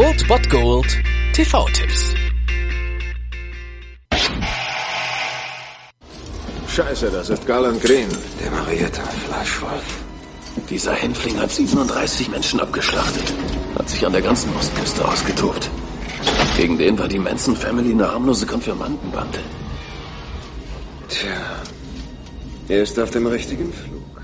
Old Bot Gold TV-Tipps. Scheiße, das ist Garland Green. Der Marietta Fleischwolf. Dieser Hänfling hat 37 Menschen abgeschlachtet. Hat sich an der ganzen Ostküste ausgetobt. Gegen den war die Manson Family eine harmlose Konfirmandenbande. Tja, er ist auf dem richtigen Flug.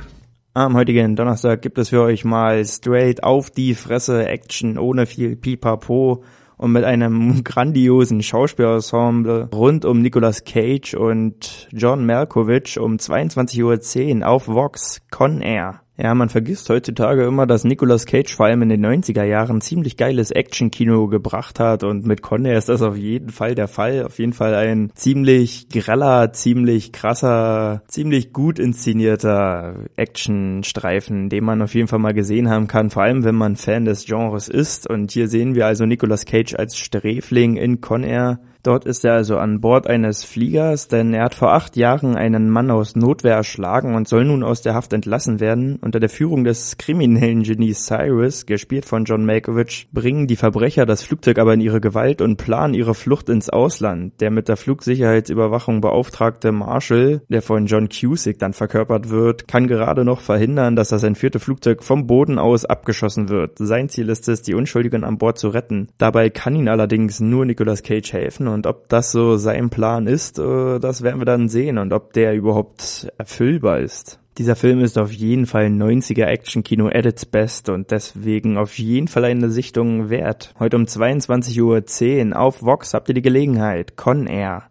Am heutigen Donnerstag gibt es für euch mal straight auf die Fresse Action ohne viel Pipapo und mit einem grandiosen Schauspielensemble rund um Nicolas Cage und John Malkovich um 22.10 Uhr auf Vox Con Air. Ja, man vergisst heutzutage immer, dass Nicolas Cage vor allem in den 90er Jahren ziemlich geiles Action-Kino gebracht hat und mit Con Air ist das auf jeden Fall der Fall. Auf jeden Fall ein ziemlich greller, ziemlich krasser, ziemlich gut inszenierter Action-Streifen, den man auf jeden Fall mal gesehen haben kann, vor allem wenn man Fan des Genres ist. Und hier sehen wir also Nicolas Cage als Sträfling in Con Air Dort ist er also an Bord eines Fliegers, denn er hat vor acht Jahren einen Mann aus Notwehr erschlagen und soll nun aus der Haft entlassen werden. Unter der Führung des kriminellen Genies Cyrus, gespielt von John Malkovich, bringen die Verbrecher das Flugzeug aber in ihre Gewalt und planen ihre Flucht ins Ausland. Der mit der Flugsicherheitsüberwachung beauftragte Marshall, der von John Cusick dann verkörpert wird, kann gerade noch verhindern, dass das entführte Flugzeug vom Boden aus abgeschossen wird. Sein Ziel ist es, die Unschuldigen an Bord zu retten. Dabei kann ihn allerdings nur Nicolas Cage helfen und ob das so sein Plan ist, äh, das werden wir dann sehen und ob der überhaupt erfüllbar ist. Dieser Film ist auf jeden Fall 90er Action-Kino at its best und deswegen auf jeden Fall eine Sichtung wert. Heute um 22.10 Uhr auf Vox habt ihr die Gelegenheit. Con Air.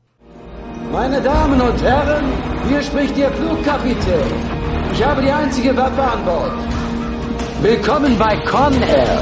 Meine Damen und Herren, hier spricht Ihr Flugkapitän. Ich habe die einzige Waffe an Bord. Willkommen bei Con Air.